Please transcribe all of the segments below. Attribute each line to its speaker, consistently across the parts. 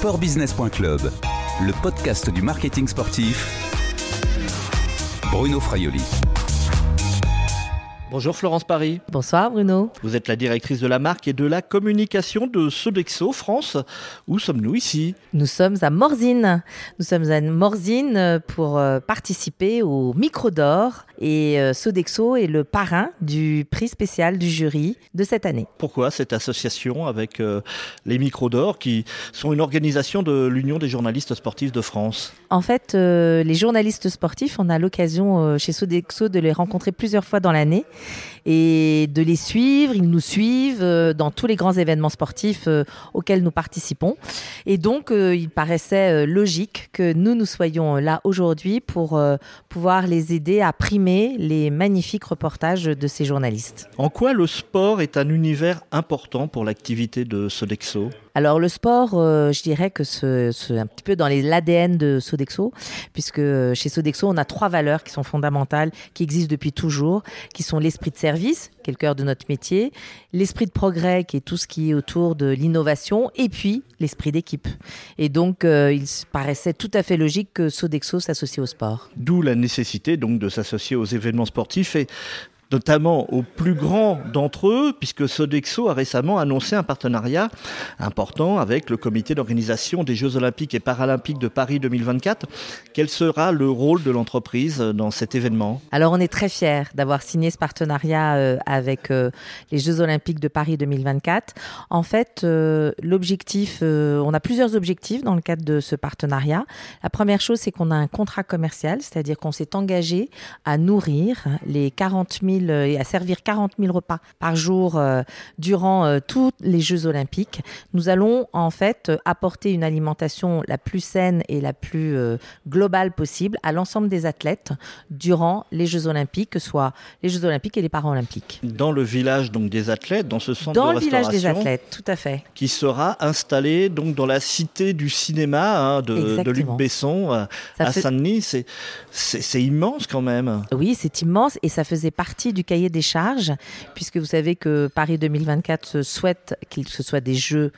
Speaker 1: sportbusiness.club, le podcast du marketing sportif. Bruno Fraioli.
Speaker 2: Bonjour Florence Paris.
Speaker 3: Bonsoir Bruno.
Speaker 2: Vous êtes la directrice de la marque et de la communication de Sodexo France. Où sommes-nous ici?
Speaker 3: Nous sommes à Morzine. Nous sommes à Morzine pour euh, participer au Micro d'Or et euh, Sodexo est le parrain du prix spécial du jury de cette année.
Speaker 2: Pourquoi cette association avec euh, les Micros d'Or qui sont une organisation de l'Union des journalistes sportifs de France?
Speaker 3: En fait, les journalistes sportifs, on a l'occasion chez Sodexo de les rencontrer plusieurs fois dans l'année et de les suivre. Ils nous suivent euh, dans tous les grands événements sportifs euh, auxquels nous participons. Et donc, euh, il paraissait logique que nous, nous soyons là aujourd'hui pour pouvoir les aider à primer les magnifiques reportages de ces journalistes.
Speaker 2: En quoi le sport est un univers important pour l'activité de Sodexo?
Speaker 3: Alors le sport, euh, je dirais que c'est un petit peu dans l'ADN de Sodexo, puisque euh, chez Sodexo, on a trois valeurs qui sont fondamentales, qui existent depuis toujours, qui sont l'esprit de service, qui est le cœur de notre métier, l'esprit de progrès, qui est tout ce qui est autour de l'innovation, et puis l'esprit d'équipe. Et donc, euh, il paraissait tout à fait logique que Sodexo s'associe au sport.
Speaker 2: D'où la nécessité donc de s'associer aux événements sportifs notamment aux plus grands d'entre eux, puisque Sodexo a récemment annoncé un partenariat important avec le comité d'organisation des Jeux olympiques et paralympiques de Paris 2024. Quel sera le rôle de l'entreprise dans cet événement?
Speaker 3: Alors on est très fiers d'avoir signé ce partenariat euh, avec euh, les Jeux olympiques de Paris 2024. En fait, euh, l'objectif, on a plusieurs objectifs dans le cadre de ce partenariat. La première chose, c'est qu'on a un contrat commercial, c'est-à-dire qu'on s'est engagé à nourrir les 40 000 euh, et à servir 40 000 repas par jour euh, durant euh, tous les Jeux olympiques. Nous allons en fait apporter une alimentation la plus saine et la plus globale possible à l'ensemble des athlètes durant les Jeux olympiques, que ce soit les Jeux olympiques et les paralympiques.
Speaker 2: Dans le village donc des athlètes, dans ce centre
Speaker 3: dans
Speaker 2: de
Speaker 3: restauration. Dans le village des athlètes, tout à fait.
Speaker 2: Qui sera installé donc dans la cité du cinéma hein, de, de, Luc Besson à Saint-Denis. C'est immense quand même.
Speaker 3: Oui, c'est immense et ça faisait partie du cahier des charges, puisque vous savez que Paris 2024 souhaite qu'il se soit des jeux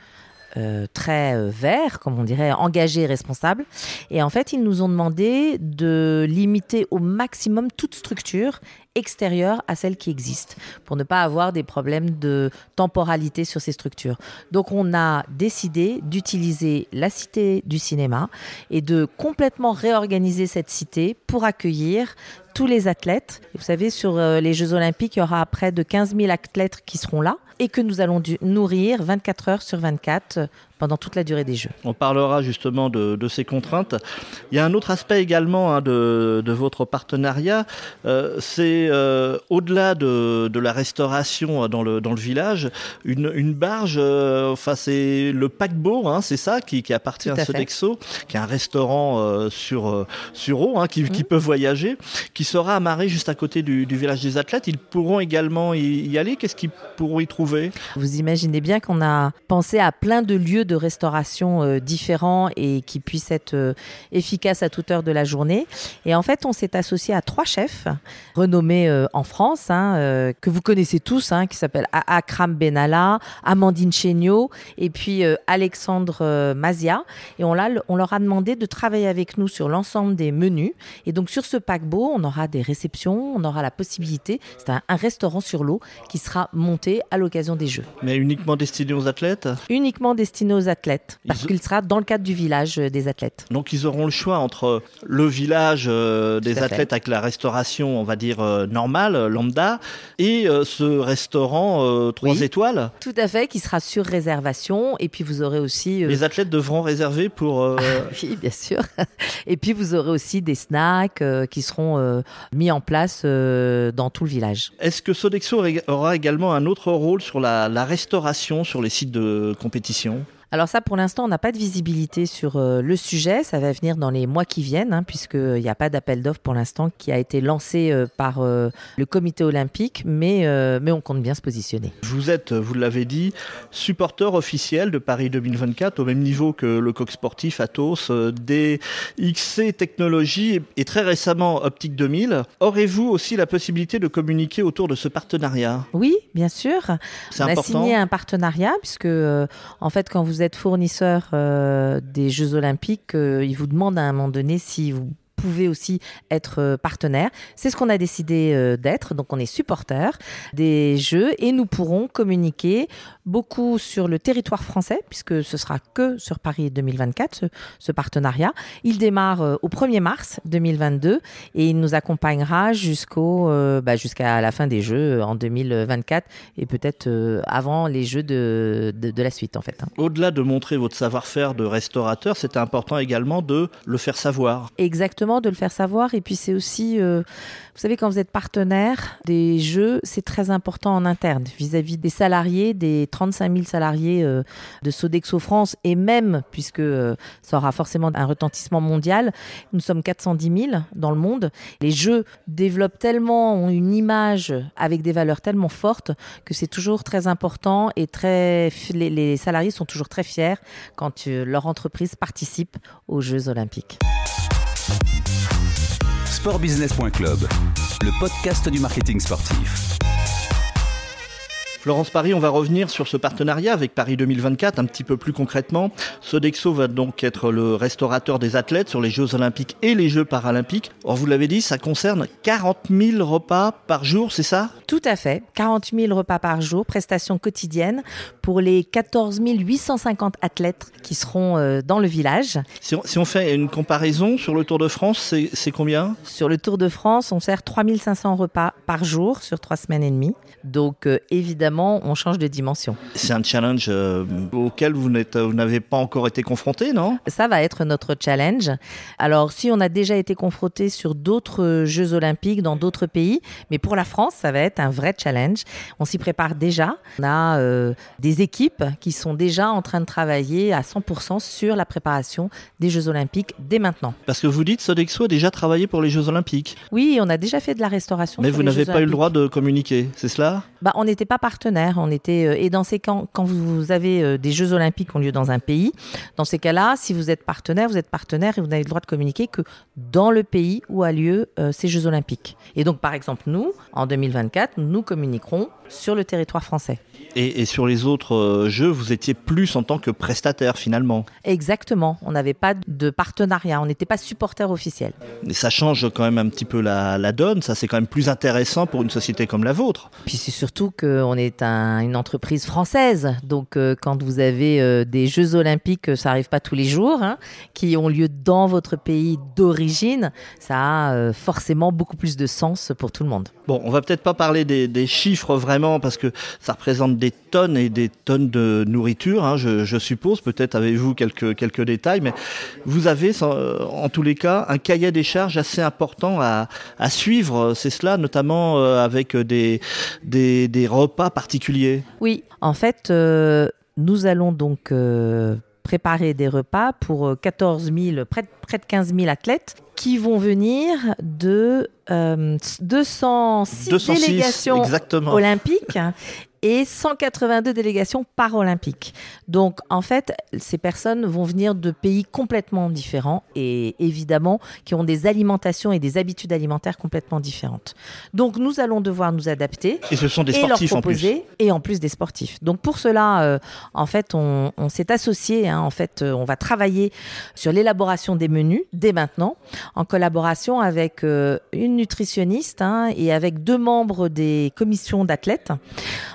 Speaker 3: euh, très euh, verts, comme on dirait, engagés et responsables. Et en fait, ils nous ont demandé de limiter au maximum toute structure extérieure à celle qui existe, pour ne pas avoir des problèmes de temporalité sur ces structures. Donc on a décidé d'utiliser la cité du cinéma et de complètement réorganiser cette cité pour accueillir tous les athlètes. Vous savez, sur euh, les Jeux Olympiques, il y aura près de 15 000 athlètes qui seront là et que nous allons nourrir 24 heures sur 24 pendant toute la durée des Jeux.
Speaker 2: On parlera justement de, ces contraintes. Il y a un autre aspect également hein, de, votre partenariat, euh, c'est euh, au-delà de, la restauration dans le, dans le village, une, barge, enfin c'est le paquebot, hein, c'est ça, qui, appartient à, Sodexo, qui est un restaurant sur, sur eau, hein, qui, qui, mmh. peut voyager, qui sera amarré juste à côté du, village des athlètes. Ils pourront également y, aller. Qu'est-ce qu'ils pourront y trouver?
Speaker 3: Vous imaginez bien qu'on a pensé à plein de lieux de restauration euh, différents et qui puissent être euh, efficaces à toute heure de la journée. Et en fait, on s'est associé à trois chefs renommés euh, en France, hein, que vous connaissez tous, hein, qui s'appellent Akram Benalla, Amandine Chéniaud et puis Alexandre Mazia. Et on, on leur a demandé de travailler avec nous sur l'ensemble des menus. Et donc sur ce paquebot, on aura des réceptions, on aura la possibilité, c'est un, restaurant sur l'eau qui sera monté à l'occasion des Jeux.
Speaker 2: Mais uniquement destiné aux athlètes?
Speaker 3: Uniquement destiné aux athlètes, parce qu'il sera dans le cadre du village euh, des athlètes.
Speaker 2: Donc ils auront le choix entre le village euh, des athlètes avec la restauration, on va dire, euh, normale, lambda, et ce restaurant 3 étoiles
Speaker 3: Tout à fait, qui sera sur réservation, et puis vous aurez aussi...
Speaker 2: Les athlètes devront réserver pour...
Speaker 3: oui, bien sûr. et puis vous aurez aussi des snacks qui seront euh, mis en place euh, dans tout le village.
Speaker 2: Est-ce que Sodexo aura également un autre rôle sur la, la restauration sur les sites de compétition?
Speaker 3: Alors ça, pour l'instant, on n'a pas de visibilité sur euh, le sujet. Ça va venir dans les mois qui viennent, hein, puisqu'il n'y a pas d'appel d'offres pour l'instant qui a été lancé euh, par euh, le comité olympique, mais, mais on compte bien se positionner.
Speaker 2: Vous êtes, vous l'avez dit, supporter officiel de Paris 2024, au même niveau que le coq sportif Atos, DXC Technologies et, très récemment Optique 2000. Aurez-vous aussi la possibilité de communiquer autour de ce partenariat?
Speaker 3: Oui, bien sûr.
Speaker 2: C'est
Speaker 3: on
Speaker 2: important.
Speaker 3: a signé un partenariat, puisque en fait, quand vous vous êtes fournisseur euh, des Jeux Olympiques, euh, ils vous demandent à un moment donné si vous pouvez aussi être euh, partenaire. C'est ce qu'on a décidé euh, d'être. Donc, on est supporter des Jeux et nous pourrons communiquer beaucoup sur le territoire français, puisque ce sera que sur Paris 2024, ce, ce partenariat. Il démarre euh, au 1er mars 2022 et il nous accompagnera jusqu'au, euh, bah, jusqu'à la fin des Jeux en 2024 et peut-être euh, avant les Jeux de, de, de la suite, en fait. hein.
Speaker 2: Au-delà de montrer votre savoir-faire de restaurateur, c'est important également de le faire savoir.
Speaker 3: Exactement, de le faire savoir. Et puis c'est aussi, euh, vous savez, quand vous êtes partenaire des jeux, c'est très important en interne vis-à-vis des salariés, des 35 000 salariés euh, de Sodexo France et même, puisque euh, ça aura forcément un retentissement mondial, nous sommes 410 000 dans le monde. Les jeux développent tellement, ont une image avec des valeurs tellement fortes que c'est toujours très important et très, les, salariés sont toujours très fiers quand leur entreprise participe aux Jeux olympiques.
Speaker 1: Sportbusiness.club, le podcast du marketing sportif.
Speaker 2: Florence Paris, on va revenir sur ce partenariat avec Paris 2024 un petit peu plus concrètement. Sodexo va donc être le restaurateur des athlètes sur les Jeux Olympiques et les Jeux Paralympiques. Or, vous l'avez dit, ça concerne 40 000 repas par jour, c'est ça?
Speaker 3: Tout à fait. 40 000 repas par jour, prestations quotidiennes pour les 14 850 athlètes qui seront euh, dans le village.
Speaker 2: si on, si on fait une comparaison sur le Tour de France, c'est combien?
Speaker 3: Sur le Tour de France, on sert 3 500 repas par jour sur trois semaines et demie. Donc euh, évidemment, on change de dimension.
Speaker 2: C'est un challenge euh, auquel vous n'avez pas encore été confronté, non?
Speaker 3: Ça va être notre challenge. Alors, si on a déjà été confronté sur d'autres Jeux olympiques dans d'autres pays, mais pour la France, ça va être un vrai challenge. On s'y prépare déjà. On a euh, des équipes qui sont déjà en train de travailler à 100% sur la préparation des Jeux olympiques dès maintenant.
Speaker 2: Parce que vous dites Sodexo a déjà travaillé pour les Jeux Olympiques,
Speaker 3: Oui, on a déjà fait de la restauration.
Speaker 2: mais
Speaker 3: sur
Speaker 2: vous n'avez pas eu le droit de communiquer, c'est cela?
Speaker 3: Bah, on n'était pas partenaire. On était euh, et dans ces quand, quand vous avez euh, des Jeux Olympiques qui ont lieu dans un pays, dans ces cas-là, si vous êtes partenaire, vous êtes partenaire et vous n'avez le droit de communiquer que dans le pays où a lieu euh, ces Jeux Olympiques. Et donc, par exemple, nous, en 2024, nous communiquerons sur le territoire français.
Speaker 2: et, et sur les autres euh, Jeux, vous étiez plus en tant que prestataire finalement.
Speaker 3: Exactement. On n'avait pas de partenariat. On n'était pas supporter officiel.
Speaker 2: Et ça change quand même un petit peu la, la donne, ça c'est quand même plus intéressant pour une société comme la vôtre.
Speaker 3: Puis c'est surtout qu'on est un- une entreprise française. Donc euh, quand vous avez euh, des Jeux olympiques, ça arrive pas tous les jours, hein, qui ont lieu dans votre pays d'origine, ça a euh, forcément beaucoup plus de sens pour tout le monde.
Speaker 2: Bon, on va peut-être pas parler des, chiffres vraiment parce que ça représente des tonnes et des tonnes de nourriture, hein, je, suppose. Peut-être avez-vous quelques, quelques détails, mais vous avez en tous les cas un cahier des charges assez important à, à suivre. C'est cela, notamment euh, avec des, des, des repas particuliers.
Speaker 3: Oui, en fait, euh, nous allons donc euh, préparer des repas pour euh, 14 000, près près de 15 000 athlètes qui vont venir de euh, 206
Speaker 2: 206,
Speaker 3: délégations
Speaker 2: exactement.
Speaker 3: olympiques et 182 délégations paralympiques. Donc en fait, ces personnes vont venir de pays complètement différents et évidemment qui ont des alimentations et des habitudes alimentaires complètement différentes. Donc nous allons devoir nous adapter
Speaker 2: Et ce sont des sportifs en plus.
Speaker 3: et en plus des sportifs. Donc pour cela, euh, en fait, on, on s'est associé. hein. en fait, euh, on va travailler sur l'élaboration des menus dès maintenant, en collaboration avec euh, une nutritionniste hein, et avec deux membres des commissions d'athlètes.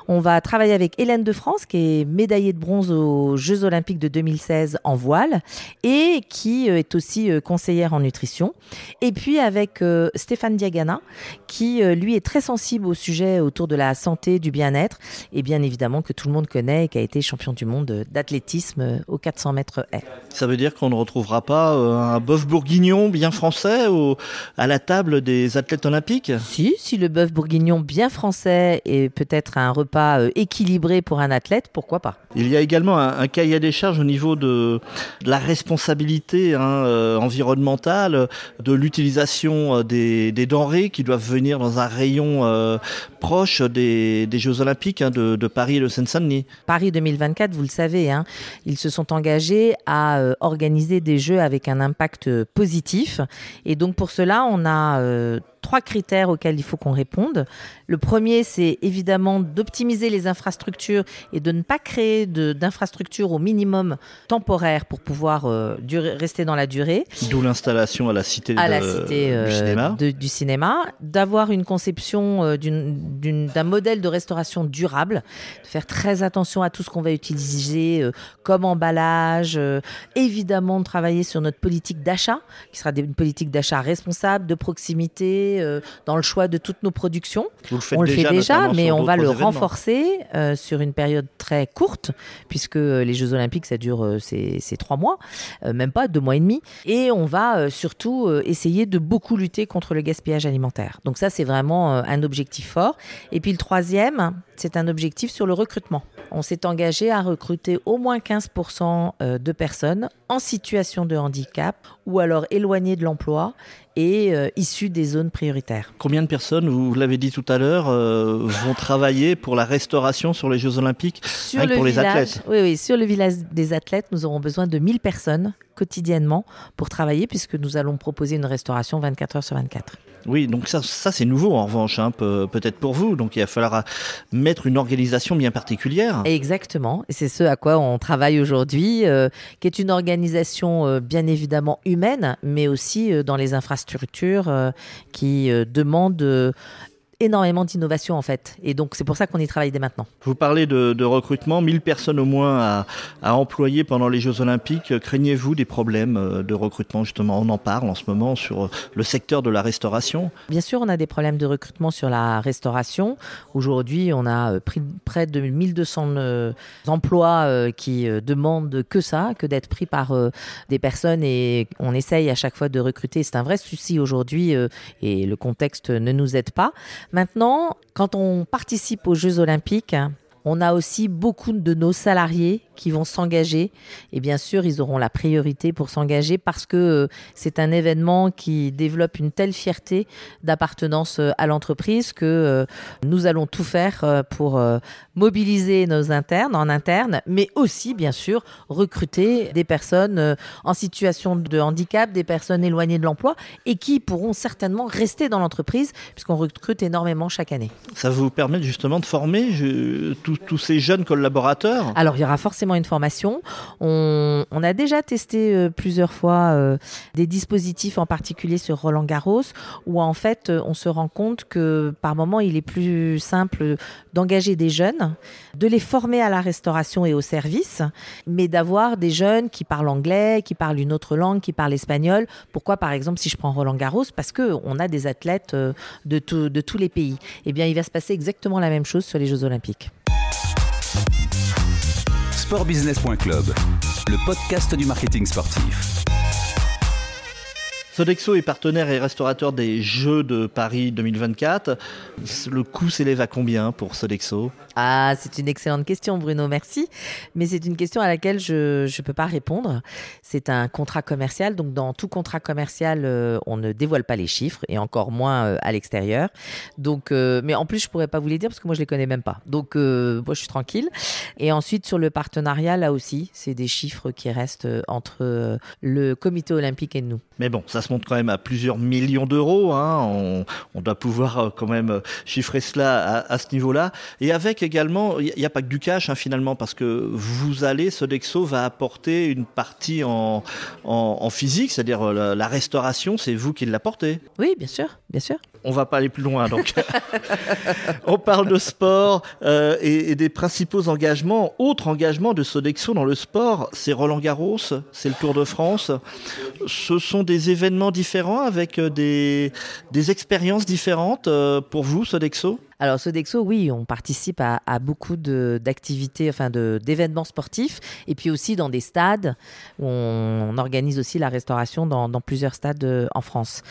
Speaker 3: On va travailler avec Hélène de France, qui est médaillée de bronze aux Jeux Olympiques de 2016 en voile et qui euh, est aussi euh, conseillère en nutrition. Et puis avec euh, Stéphane Diagana, qui lui est très sensible au sujet autour de la santé, du bien-être, et bien évidemment que tout le monde connaît et qui a été champion du monde d'athlétisme aux 400 mètres haies.
Speaker 2: Ça veut dire qu'on ne retrouvera pas un bœuf bourguignon bien français au- à la table des athlètes olympiques?
Speaker 3: Si, si le bœuf bourguignon bien français est peut-être un repas euh, équilibré pour un athlète, pourquoi pas?
Speaker 2: Il y a également un, cahier des charges au niveau de, la responsabilité hein, euh, environnementale, de l'utilisation euh, des, denrées qui doivent venir dans un rayon proche des, Jeux Olympiques hein, de, Paris et de Seine-Saint-Denis.
Speaker 3: Paris 2024, vous le savez, hein, ils se sont engagés à euh, organiser des Jeux avec un impact positif. Et donc pour cela, on a euh, trois critères auxquels il faut qu'on réponde. Le premier, c'est évidemment d'optimiser les infrastructures et de ne pas créer d'infrastructures au minimum temporaire pour pouvoir euh, rester dans la durée.
Speaker 2: D'où l'installation à la cité,
Speaker 3: à la cité du cinéma. du cinéma. D'avoir une conception euh, d'un modèle de restauration durable, de faire très attention à tout ce qu'on va utiliser euh, comme emballage, évidemment de travailler sur notre politique d'achat, qui sera une politique d'achat responsable, de proximité, euh, dans le choix de toutes nos productions.
Speaker 2: le
Speaker 3: on
Speaker 2: le
Speaker 3: fait déjà, mais on va le renforcer euh, sur une période très courte, puisque les Jeux Olympiques, ça dure euh, c'est trois mois, même pas deux mois et demi. Et on va surtout essayer de beaucoup lutter contre le gaspillage alimentaire. Donc ça, c'est vraiment un objectif fort. Et puis le troisième, c'est un objectif sur le recrutement. On s'est engagé à recruter au moins 15% de personnes en situation de handicap ou alors éloignées de l'emploi et euh, issus des zones prioritaires.
Speaker 2: Combien de personnes, vous l'avez dit tout à l'heure, euh, vont travailler pour la restauration sur les Jeux Olympiques
Speaker 3: sur le pour les athlètes? Oui, oui, sur le village des athlètes, nous aurons besoin de 1000 personnes quotidiennement pour travailler puisque nous allons proposer une restauration 24 heures sur 24.
Speaker 2: Oui, donc ça, ça c'est nouveau en revanche, hein, peut-être pour vous. Donc il va falloir mettre une organisation bien particulière.
Speaker 3: Exactement, et c'est ce à quoi on travaille aujourd'hui, euh, qui est une organisation euh, bien évidemment humaine, mais aussi euh, dans les infrastructures qui demandent énormément d'innovation en fait. Et donc c'est pour ça qu'on y travaille dès maintenant.
Speaker 2: Vous parlez de, recrutement, 1000 personnes au moins à, à, employer pendant les Jeux Olympiques. Craignez-vous des problèmes euh, de recrutement justement? On en parle en ce moment sur euh, le secteur de la restauration.
Speaker 3: Bien sûr, on a des problèmes de recrutement sur la restauration. Aujourd'hui, on a euh, pris près de 1200 emplois qui demandent que ça, que d'être pris par des personnes et on essaye à chaque fois de recruter. C'est un vrai souci aujourd'hui et le contexte ne nous aide pas. Maintenant, quand on participe aux Jeux olympiques, on a aussi beaucoup de nos salariés qui vont s'engager. Et bien sûr, ils auront la priorité pour s'engager parce que euh, c'est un événement qui développe une telle fierté d'appartenance euh, à l'entreprise que euh, nous allons tout faire pour mobiliser nos internes en interne, mais aussi, bien sûr, recruter des personnes en situation de handicap, des personnes éloignées de l'emploi et qui pourront certainement rester dans l'entreprise puisqu'on recrute énormément chaque année.
Speaker 2: Ça vous permet justement de former tous ces jeunes collaborateurs?
Speaker 3: Alors, il y aura forcément une formation. On, a déjà testé euh, plusieurs fois euh, des dispositifs, en particulier sur Roland Garros, où en fait euh, on se rend compte que par moment il est plus simple d'engager des jeunes, de les former à la restauration et au service, mais d'avoir des jeunes qui parlent anglais, qui parlent une autre langue, qui parlent espagnol. Pourquoi par exemple si je prends Roland Garros? Parce qu'on a des athlètes de, de tous les pays. Eh bien il va se passer exactement la même chose sur les Jeux olympiques
Speaker 1: sportbusiness.club, le podcast du marketing sportif.
Speaker 2: Sodexo est partenaire et restaurateur des Jeux de Paris 2024. Le coût s'élève à combien pour Sodexo?
Speaker 3: Ah, c'est une excellente question, Bruno, merci. Mais c'est une question à laquelle je ne peux pas répondre. C'est un contrat commercial. Donc, dans tout contrat commercial, euh, on ne dévoile pas les chiffres et encore moins euh, à l'extérieur. Donc, euh, mais en plus, je pourrais pas vous les dire parce que moi, je les connais même pas. Donc, moi, je suis tranquille. Et ensuite, sur le partenariat, là aussi, c'est des chiffres qui restent entre le comité olympique et nous.
Speaker 2: Mais bon, ça se quand même à plusieurs millions d'euros. Hein. On, doit pouvoir quand même chiffrer cela à, ce niveau-là. Et avec également, il n'y a pas que du cash hein, finalement, parce que vous allez, Sodexo va apporter une partie en, en, physique, c'est-à-dire euh, la, restauration, c'est vous qui l'apportez.
Speaker 3: Oui, bien sûr, bien sûr.
Speaker 2: On va pas aller plus loin, donc. On parle de sport euh, et, des principaux engagements. Autre engagement de Sodexo dans le sport, c'est Roland Garros, c'est le Tour de France. Ce sont des événements différents avec euh, des, des expériences différentes pour vous, Sodexo?
Speaker 3: Alors Sodexo, oui, on participe à, beaucoup d'activités, enfin d'événements sportifs, et puis aussi dans des stades où on, organise aussi la restauration dans, plusieurs stades euh, en France.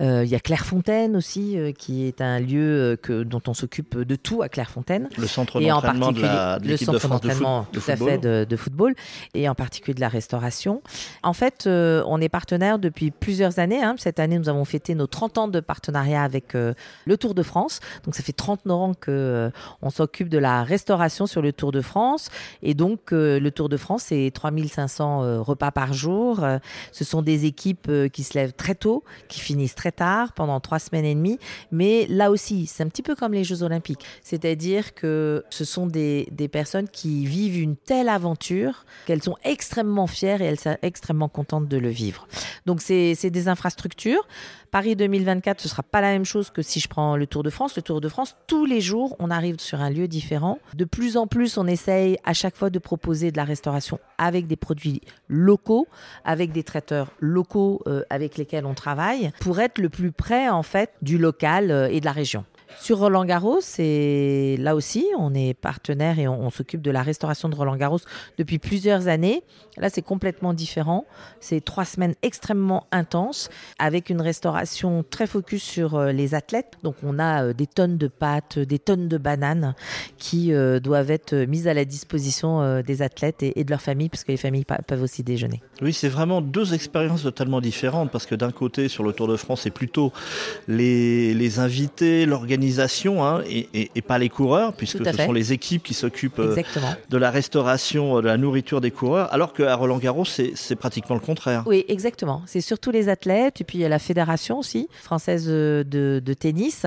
Speaker 3: Euh, il y a Clairefontaine aussi, euh, qui est un lieu que, dont on s'occupe de tout à Clairefontaine.
Speaker 2: Le centre d'entraînement de, la,
Speaker 3: le centre d'entraînement tout à fait de, football, et en particulier de la restauration. En fait, on est partenaire depuis plusieurs années. Hein. Cette année, nous avons fêté nos 30 ans de partenariat avec le Tour de France. Donc ça fait 30 39 ans que on s'occupe de la restauration sur le Tour de France. Et donc, le Tour de France, c'est 3500 repas par jour. ce sont des équipes qui se lèvent très tôt, qui finissent très tard, pendant trois semaines et demie. Mais là aussi, c'est un petit peu comme les Jeux Olympiques. C'est-à-dire que ce sont des personnes qui vivent une telle aventure qu'elles sont extrêmement fières et elles sont extrêmement contentes de le vivre. Donc, c'est des infrastructures. Paris 2024, ce sera pas la même chose que si je prends le Tour de France. Le Tour de France, tous les jours, on arrive sur un lieu différent. De plus en plus, on essaye à chaque fois de proposer de la restauration avec des produits locaux, avec des traiteurs locaux euh, avec lesquels on travaille, pour être le plus près en fait du local euh, et de la région. Sur Roland Garros, c'est là aussi, on est partenaire et on, s'occupe de la restauration de Roland Garros depuis plusieurs années. Là, c'est complètement différent. C'est trois semaines extrêmement intenses avec une restauration très focus sur euh, les athlètes. Donc, on a euh, des tonnes de pâtes, des tonnes de bananes qui euh, doivent être mises à la disposition des athlètes et, de leurs familles, parce que les familles peuvent aussi déjeuner.
Speaker 2: Oui, c'est vraiment deux expériences totalement différentes, parce que d'un côté, sur le Tour de France, c'est plutôt les, les invités, l'organisation Hein, et, pas les coureurs, puisque ce sont les équipes qui s'occupent euh, de la restauration, euh, de la nourriture des coureurs, alors qu'à Roland Garros, c'est pratiquement le contraire.
Speaker 3: Oui, exactement. C'est surtout les athlètes, et puis il y a la fédération aussi, française euh, de, tennis,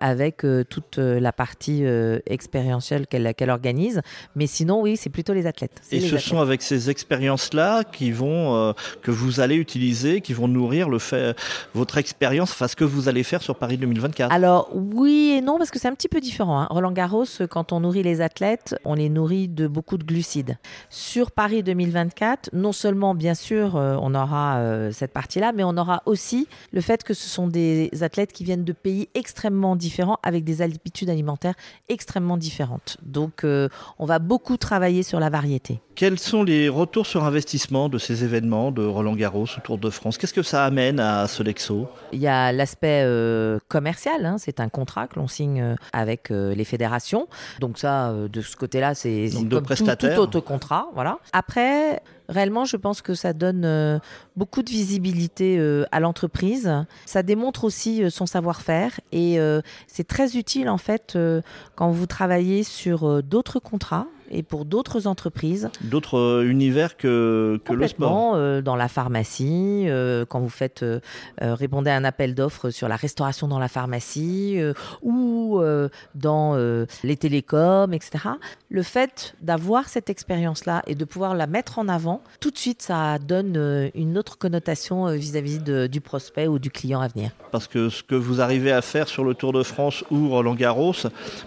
Speaker 3: avec toute la partie expérientielle qu'elle organise. Mais sinon, oui, c'est plutôt les athlètes.
Speaker 2: Et
Speaker 3: ce
Speaker 2: sont avec ces expériences-là qui vont, que vous allez utiliser, qui vont nourrir le fait, votre expérience, enfin ce que vous allez faire sur Paris 2024
Speaker 3: Alors, oui et non, parce que c'est un petit peu différent. Hein. Roland Garros, quand on nourrit les athlètes, on les nourrit de beaucoup de glucides. Sur Paris 2024, non seulement, bien sûr, euh, on aura euh, cette partie-là, mais on aura aussi le fait que ce sont des athlètes qui viennent de pays extrêmement différents, avec des habitudes alimentaires extrêmement différentes. Donc, euh, on va beaucoup travailler sur la variété.
Speaker 2: Quels sont les retours sur investissement de ces événements de Roland Garros ou Tour de France? Qu'est-ce que ça amène à Solexo
Speaker 3: Il y a l'aspect commercial, hein. c'est un contrat que l'on signe euh, avec euh, les fédérations. Donc ça, euh, de ce côté-là, c'est comme tout, tout, autre contrat. Voilà. Après, réellement, je pense que ça donne beaucoup de visibilité à l'entreprise. Ça démontre aussi son savoir-faire et c'est très utile en fait quand vous travaillez sur d'autres contrats et pour d'autres entreprises.
Speaker 2: D'autres euh, univers que, que le sport
Speaker 3: euh, Dans la pharmacie, euh, quand vous faites répondez à un appel d'offres sur la restauration dans la pharmacie ou dans les télécoms, etc. Le fait d'avoir cette expérience-là et de pouvoir la mettre en avant, tout de suite, ça donne une autre connotation vis-à-vis du prospect ou du client à venir.
Speaker 2: Parce que ce que vous arrivez à faire sur le Tour de France ou Roland Garros,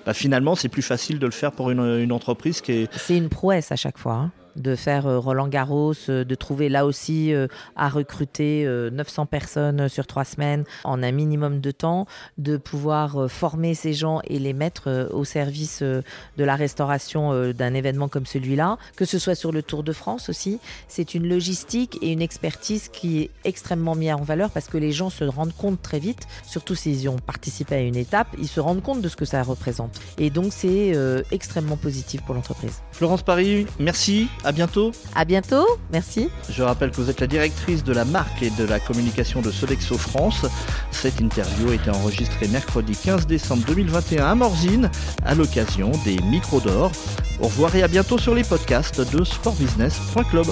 Speaker 2: bah, finalement, c'est plus facile de le faire pour une, une entreprise qui est
Speaker 3: c'est une prouesse à chaque fois. Hein de faire euh, Roland Garros, euh, de trouver là aussi euh, à recruter 900 personnes sur trois semaines en un minimum de temps, de pouvoir former ces gens et les mettre au service de la restauration d'un événement comme celui-là, que ce soit sur le Tour de France aussi. C'est une logistique et une expertise qui est extrêmement mise en valeur parce que les gens se rendent compte très vite, surtout s'ils ont participé à une étape, ils se rendent compte de ce que ça représente. Et donc c'est extrêmement positif pour l'entreprise.
Speaker 2: Florence Paris, merci. À bientôt.
Speaker 3: À bientôt. Merci.
Speaker 2: Je rappelle que vous êtes la directrice de la marque et de la communication de Sodexo France. Cette interview a été enregistrée mercredi 15 décembre 2021 à Morzine à l'occasion des Micros d'Or. Au revoir et à bientôt sur les podcasts de sportbusiness.club.